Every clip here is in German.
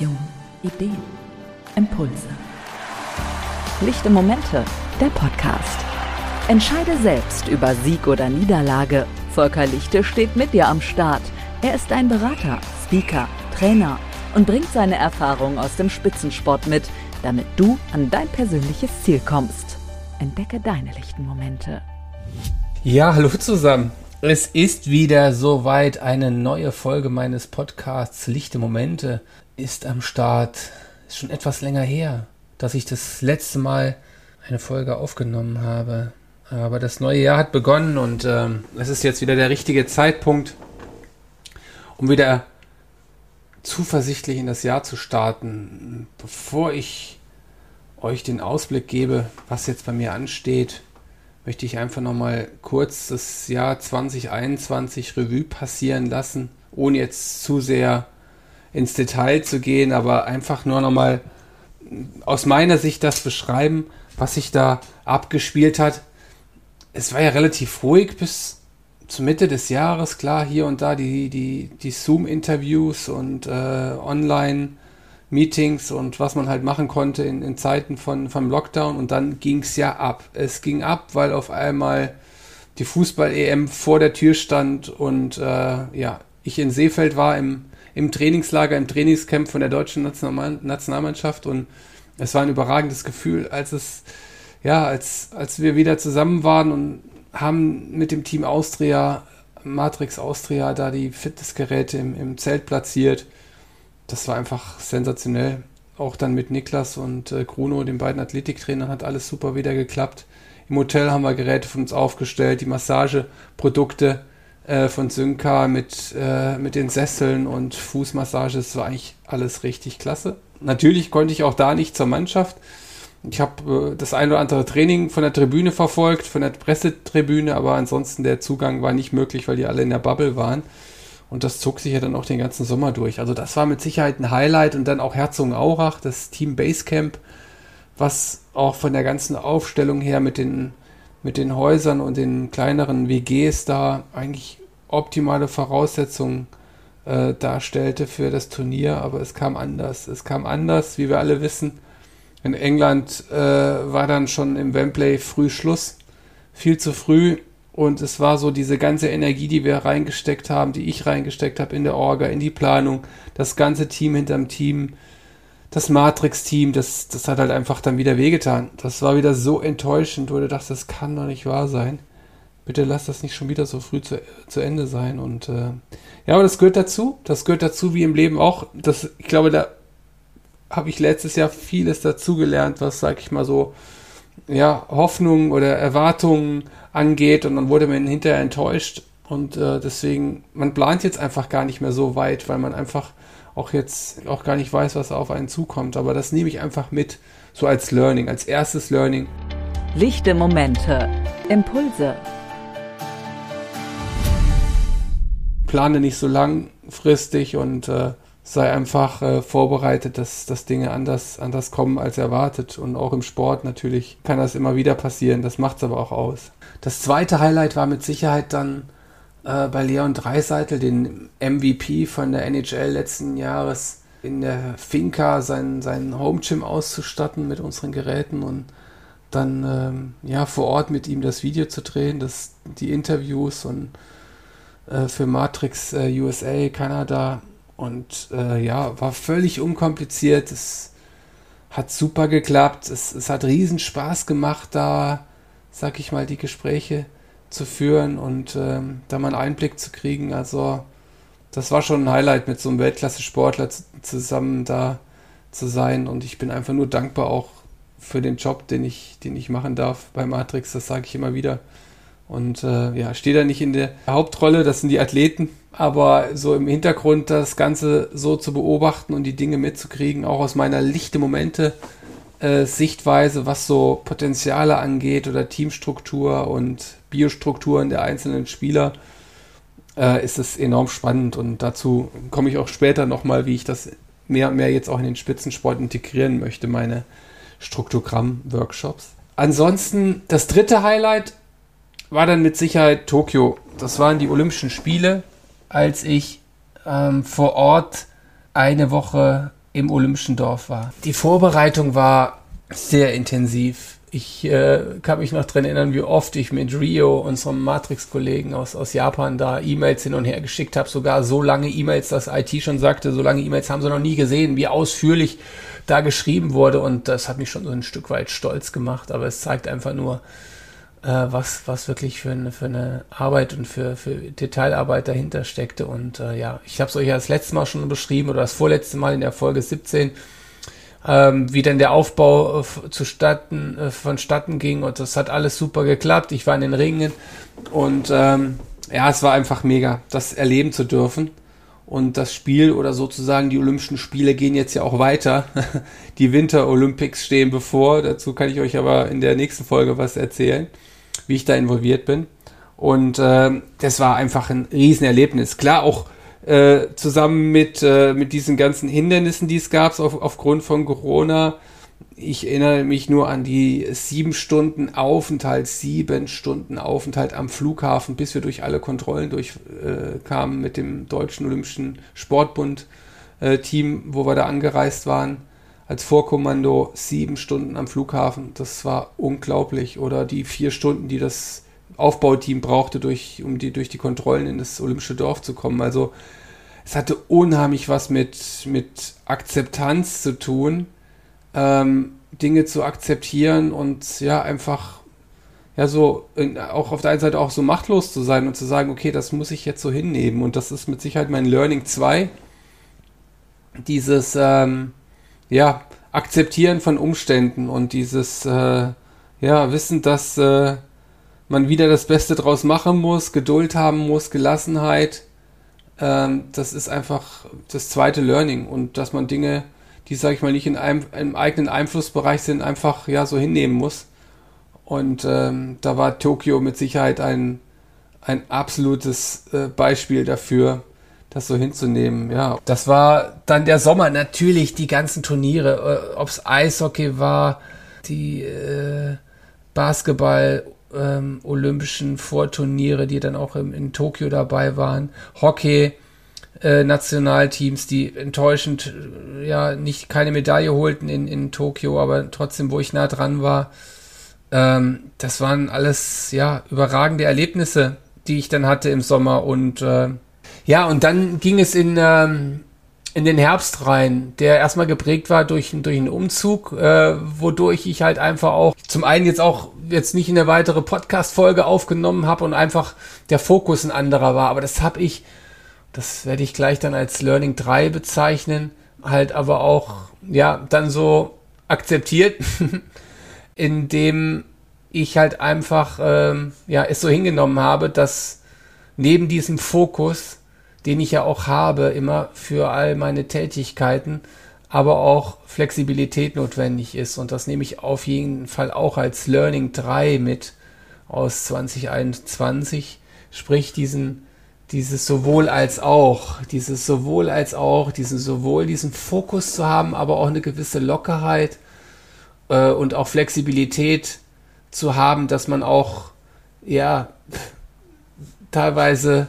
Inspiration, Ideen, Impulse. Lichte Momente, der Podcast. Entscheide selbst über Sieg oder Niederlage. Volker Lichte steht mit dir am Start. Er ist ein Berater, Speaker, Trainer und bringt seine Erfahrung aus dem Spitzensport mit, damit du an dein persönliches Ziel kommst. Entdecke deine lichten Momente. Ja, hallo zusammen. Es ist wieder soweit. Eine neue Folge meines Podcasts Lichte Momente ist am Start. Ist schon etwas länger her, dass ich das letzte Mal eine Folge aufgenommen habe. Aber das neue Jahr hat begonnen und ähm, es ist jetzt wieder der richtige Zeitpunkt, um wieder zuversichtlich in das Jahr zu starten. Bevor ich euch den Ausblick gebe, was jetzt bei mir ansteht, möchte ich einfach nochmal kurz das Jahr 2021 Revue passieren lassen, ohne jetzt zu sehr ins Detail zu gehen, aber einfach nur nochmal aus meiner Sicht das beschreiben, was sich da abgespielt hat. Es war ja relativ ruhig bis zur Mitte des Jahres, klar, hier und da die, die, die Zoom-Interviews und äh, Online- Meetings und was man halt machen konnte in, in Zeiten von, vom Lockdown. Und dann ging es ja ab. Es ging ab, weil auf einmal die Fußball-EM vor der Tür stand und äh, ja, ich in Seefeld war im, im Trainingslager, im Trainingscamp von der deutschen National Nationalmannschaft und es war ein überragendes Gefühl, als es, ja, als, als wir wieder zusammen waren und haben mit dem Team Austria, Matrix Austria, da die Fitnessgeräte im, im Zelt platziert das war einfach sensationell. Auch dann mit Niklas und äh, Bruno, den beiden Athletiktrainern, hat alles super wieder geklappt. Im Hotel haben wir Geräte von uns aufgestellt, die Massageprodukte äh, von Synca mit, äh, mit den Sesseln und Fußmassage. Das war eigentlich alles richtig klasse. Natürlich konnte ich auch da nicht zur Mannschaft. Ich habe äh, das ein oder andere Training von der Tribüne verfolgt, von der Pressetribüne, aber ansonsten der Zugang war nicht möglich, weil die alle in der Bubble waren. Und das zog sich ja dann auch den ganzen Sommer durch. Also das war mit Sicherheit ein Highlight und dann auch Herzogenaurach, das Team Basecamp, was auch von der ganzen Aufstellung her mit den, mit den Häusern und den kleineren WGs da eigentlich optimale Voraussetzungen äh, darstellte für das Turnier. Aber es kam anders. Es kam anders, wie wir alle wissen. In England äh, war dann schon im Wembley früh Schluss. Viel zu früh und es war so diese ganze Energie, die wir reingesteckt haben, die ich reingesteckt habe in der Orga, in die Planung, das ganze Team hinterm Team, das Matrix-Team, das, das hat halt einfach dann wieder wehgetan. Das war wieder so enttäuschend, wo du dachtest, das kann doch nicht wahr sein. Bitte lass das nicht schon wieder so früh zu, zu Ende sein. Und äh, ja, aber das gehört dazu. Das gehört dazu, wie im Leben auch. Das, ich glaube, da habe ich letztes Jahr vieles dazugelernt, was, sag ich mal so, ja, Hoffnungen oder Erwartungen angeht und dann wurde man hinterher enttäuscht und äh, deswegen, man plant jetzt einfach gar nicht mehr so weit, weil man einfach auch jetzt auch gar nicht weiß, was auf einen zukommt. Aber das nehme ich einfach mit, so als Learning, als erstes Learning. Lichte Momente, Impulse. Plane nicht so langfristig und äh, sei einfach äh, vorbereitet, dass, dass Dinge anders, anders kommen als erwartet. Und auch im Sport natürlich kann das immer wieder passieren. Das macht es aber auch aus. Das zweite Highlight war mit Sicherheit dann äh, bei Leon Dreiseitel, den MVP von der NHL letzten Jahres, in der Finca sein, sein Home auszustatten mit unseren Geräten und dann ähm, ja vor Ort mit ihm das Video zu drehen, das, die Interviews und äh, für Matrix äh, USA, Kanada und äh, ja, war völlig unkompliziert. Es hat super geklappt. Es, es hat riesen Spaß gemacht, da, sag ich mal, die Gespräche zu führen und ähm, da mal einen Einblick zu kriegen. Also, das war schon ein Highlight, mit so einem Weltklasse-Sportler zusammen da zu sein. Und ich bin einfach nur dankbar auch für den Job, den ich, den ich machen darf bei Matrix. Das sage ich immer wieder. Und äh, ja, stehe da nicht in der Hauptrolle, das sind die Athleten, aber so im Hintergrund das Ganze so zu beobachten und die Dinge mitzukriegen, auch aus meiner lichte Momente äh, Sichtweise, was so Potenziale angeht oder Teamstruktur und Biostrukturen der einzelnen Spieler, äh, ist es enorm spannend und dazu komme ich auch später nochmal, wie ich das mehr und mehr jetzt auch in den Spitzensport integrieren möchte, meine Struktogramm-Workshops. Ansonsten das dritte Highlight war dann mit Sicherheit Tokio. Das waren die Olympischen Spiele, als ich ähm, vor Ort eine Woche im Olympischen Dorf war. Die Vorbereitung war sehr intensiv. Ich äh, kann mich noch dran erinnern, wie oft ich mit Rio, unserem Matrix-Kollegen aus, aus Japan, da E-Mails hin und her geschickt habe. Sogar so lange E-Mails, dass IT schon sagte, so lange E-Mails haben sie noch nie gesehen, wie ausführlich da geschrieben wurde. Und das hat mich schon so ein Stück weit stolz gemacht. Aber es zeigt einfach nur, was, was wirklich für eine, für eine Arbeit und für, für Detailarbeit dahinter steckte. Und äh, ja, ich habe es euch ja das letzte Mal schon beschrieben oder das vorletzte Mal in der Folge 17 ähm, wie denn der Aufbau äh, zustatten, äh, vonstatten ging und das hat alles super geklappt. Ich war in den Ringen und ähm, ja, es war einfach mega, das erleben zu dürfen. Und das Spiel oder sozusagen die Olympischen Spiele gehen jetzt ja auch weiter. Die Winter Olympics stehen bevor. Dazu kann ich euch aber in der nächsten Folge was erzählen, wie ich da involviert bin. Und äh, das war einfach ein Riesenerlebnis. Klar, auch äh, zusammen mit, äh, mit diesen ganzen Hindernissen, die es gab auf, aufgrund von Corona. Ich erinnere mich nur an die sieben Stunden Aufenthalt, sieben Stunden Aufenthalt am Flughafen, bis wir durch alle Kontrollen durchkamen äh, mit dem Deutschen Olympischen Sportbund äh, wo wir da angereist waren. Als Vorkommando sieben Stunden am Flughafen. Das war unglaublich. Oder die vier Stunden, die das Aufbauteam brauchte, durch, um die, durch die Kontrollen in das Olympische Dorf zu kommen. Also es hatte unheimlich was mit, mit Akzeptanz zu tun, ähm, Dinge zu akzeptieren und ja, einfach ja so in, auch auf der einen Seite auch so machtlos zu sein und zu sagen, okay, das muss ich jetzt so hinnehmen. Und das ist mit Sicherheit mein Learning 2. Dieses ähm, ja, Akzeptieren von Umständen und dieses äh, ja, Wissen, dass äh, man wieder das Beste draus machen muss, Geduld haben muss, Gelassenheit. Ähm, das ist einfach das zweite Learning und dass man Dinge, die, sage ich mal, nicht in einem, einem, eigenen Einflussbereich sind, einfach ja so hinnehmen muss. Und ähm, da war Tokio mit Sicherheit ein, ein absolutes äh, Beispiel dafür, das so hinzunehmen. Ja, das war dann der Sommer natürlich die ganzen Turniere, äh, ob es Eishockey war, die äh, Basketball ähm, olympischen Vorturniere, die dann auch im, in Tokio dabei waren. Hockey, äh, Nationalteams, die enttäuschend äh, ja nicht keine Medaille holten in, in Tokio, aber trotzdem, wo ich nah dran war. Ähm, das waren alles ja überragende Erlebnisse, die ich dann hatte im Sommer und äh, ja, und dann ging es in ähm, in den Herbst rein, der erstmal geprägt war durch, durch einen Umzug, äh, wodurch ich halt einfach auch zum einen jetzt auch jetzt nicht in eine weitere Podcast-Folge aufgenommen habe und einfach der Fokus ein anderer war. Aber das habe ich, das werde ich gleich dann als Learning 3 bezeichnen, halt aber auch, ja, dann so akzeptiert, indem ich halt einfach, ähm, ja, es so hingenommen habe, dass neben diesem Fokus den ich ja auch habe, immer für all meine Tätigkeiten, aber auch Flexibilität notwendig ist. Und das nehme ich auf jeden Fall auch als Learning 3 mit aus 2021, sprich diesen, dieses sowohl als auch, dieses sowohl als auch, diesen sowohl diesen Fokus zu haben, aber auch eine gewisse Lockerheit äh, und auch Flexibilität zu haben, dass man auch, ja, teilweise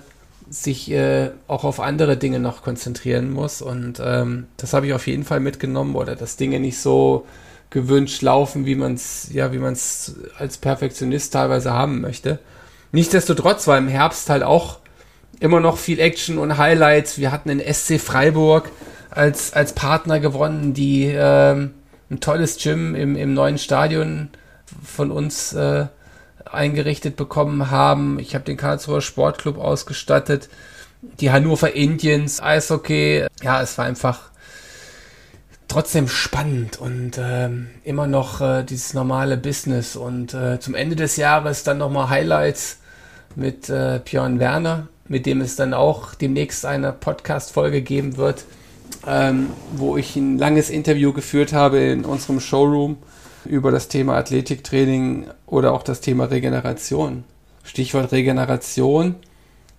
sich äh, auch auf andere Dinge noch konzentrieren muss. Und ähm, das habe ich auf jeden Fall mitgenommen oder dass Dinge nicht so gewünscht laufen, wie man es ja, als Perfektionist teilweise haben möchte. Nichtsdestotrotz war im Herbst halt auch immer noch viel Action und Highlights. Wir hatten den SC Freiburg als, als Partner gewonnen, die ähm, ein tolles Gym im, im neuen Stadion von uns äh, eingerichtet bekommen haben. Ich habe den Karlsruher Sportclub ausgestattet, die Hannover Indians, Eishockey. Ja, es war einfach trotzdem spannend und äh, immer noch äh, dieses normale Business. Und äh, zum Ende des Jahres dann nochmal Highlights mit äh, Björn Werner, mit dem es dann auch demnächst eine Podcast-Folge geben wird, ähm, wo ich ein langes Interview geführt habe in unserem Showroom über das Thema Athletiktraining oder auch das Thema Regeneration. Stichwort Regeneration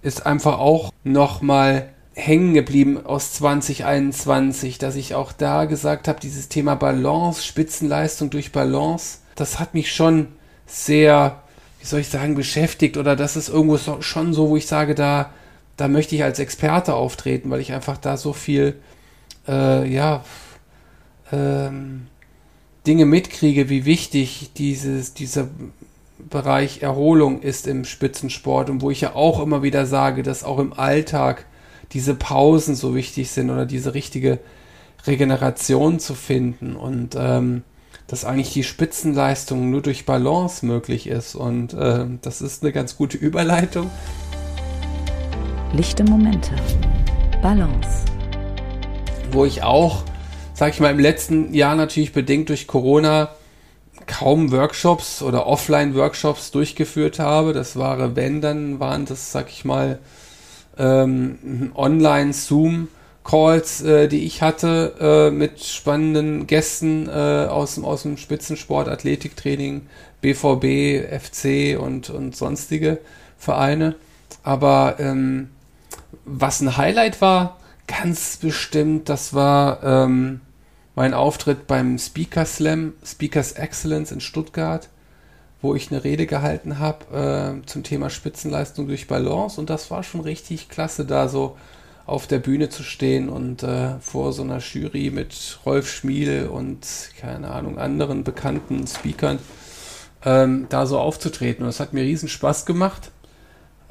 ist einfach auch nochmal hängen geblieben aus 2021, dass ich auch da gesagt habe, dieses Thema Balance, Spitzenleistung durch Balance, das hat mich schon sehr, wie soll ich sagen, beschäftigt oder das ist irgendwo so, schon so, wo ich sage, da, da möchte ich als Experte auftreten, weil ich einfach da so viel, äh, ja, ähm, Dinge mitkriege, wie wichtig dieses, dieser Bereich Erholung ist im Spitzensport und wo ich ja auch immer wieder sage, dass auch im Alltag diese Pausen so wichtig sind oder diese richtige Regeneration zu finden und ähm, dass eigentlich die Spitzenleistung nur durch Balance möglich ist und äh, das ist eine ganz gute Überleitung. Lichte Momente. Balance. Wo ich auch, sag ich mal, im letzten Jahr natürlich bedingt durch Corona kaum Workshops oder Offline-Workshops durchgeführt habe. Das war, wenn, dann waren das, sag ich mal, ähm, Online-Zoom-Calls, äh, die ich hatte äh, mit spannenden Gästen äh, aus, dem, aus dem Spitzensport, Athletiktraining, BVB, FC und, und sonstige Vereine. Aber ähm, was ein Highlight war, ganz bestimmt, das war ähm, mein Auftritt beim Speaker Slam, Speakers Excellence in Stuttgart, wo ich eine Rede gehalten habe äh, zum Thema Spitzenleistung durch Balance und das war schon richtig klasse, da so auf der Bühne zu stehen und äh, vor so einer Jury mit Rolf Schmiel und keine Ahnung anderen bekannten Speakern ähm, da so aufzutreten. Und das hat mir riesen Spaß gemacht.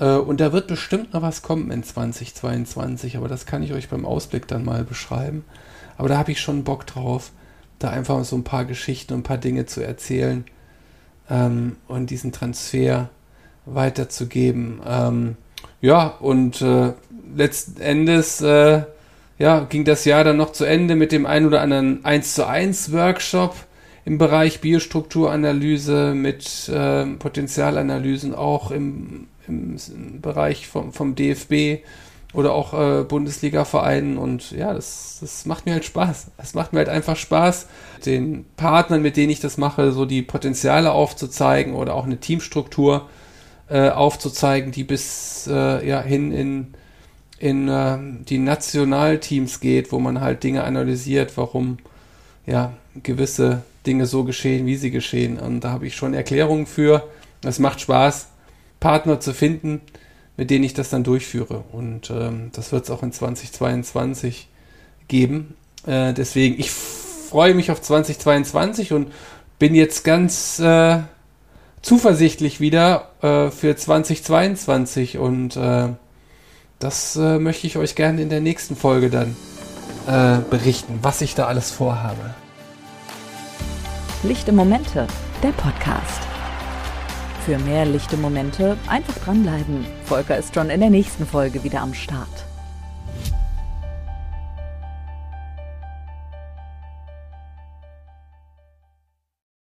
Äh, und da wird bestimmt noch was kommen in 2022, aber das kann ich euch beim Ausblick dann mal beschreiben. Aber da habe ich schon Bock drauf, da einfach so ein paar Geschichten und ein paar Dinge zu erzählen ähm, und diesen Transfer weiterzugeben. Ähm, ja, und äh, letzten Endes äh, ja, ging das Jahr dann noch zu Ende mit dem ein oder anderen 1 zu 1 Workshop im Bereich Biostrukturanalyse mit äh, Potenzialanalysen auch im, im, im Bereich vom, vom DFB oder auch äh, Bundesliga-Vereinen und ja, das, das macht mir halt Spaß. Es macht mir halt einfach Spaß, den Partnern, mit denen ich das mache, so die Potenziale aufzuzeigen oder auch eine Teamstruktur äh, aufzuzeigen, die bis äh, ja, hin in, in äh, die Nationalteams geht, wo man halt Dinge analysiert, warum ja gewisse Dinge so geschehen, wie sie geschehen. Und da habe ich schon Erklärungen für. Es macht Spaß, Partner zu finden, mit denen ich das dann durchführe. Und ähm, das wird es auch in 2022 geben. Äh, deswegen, ich freue mich auf 2022 und bin jetzt ganz äh, zuversichtlich wieder äh, für 2022 und äh, das äh, möchte ich euch gerne in der nächsten Folge dann äh, berichten, was ich da alles vorhabe. Lichte Momente, der Podcast. Für mehr lichte Momente einfach dranbleiben. Volker ist schon in der nächsten Folge wieder am Start.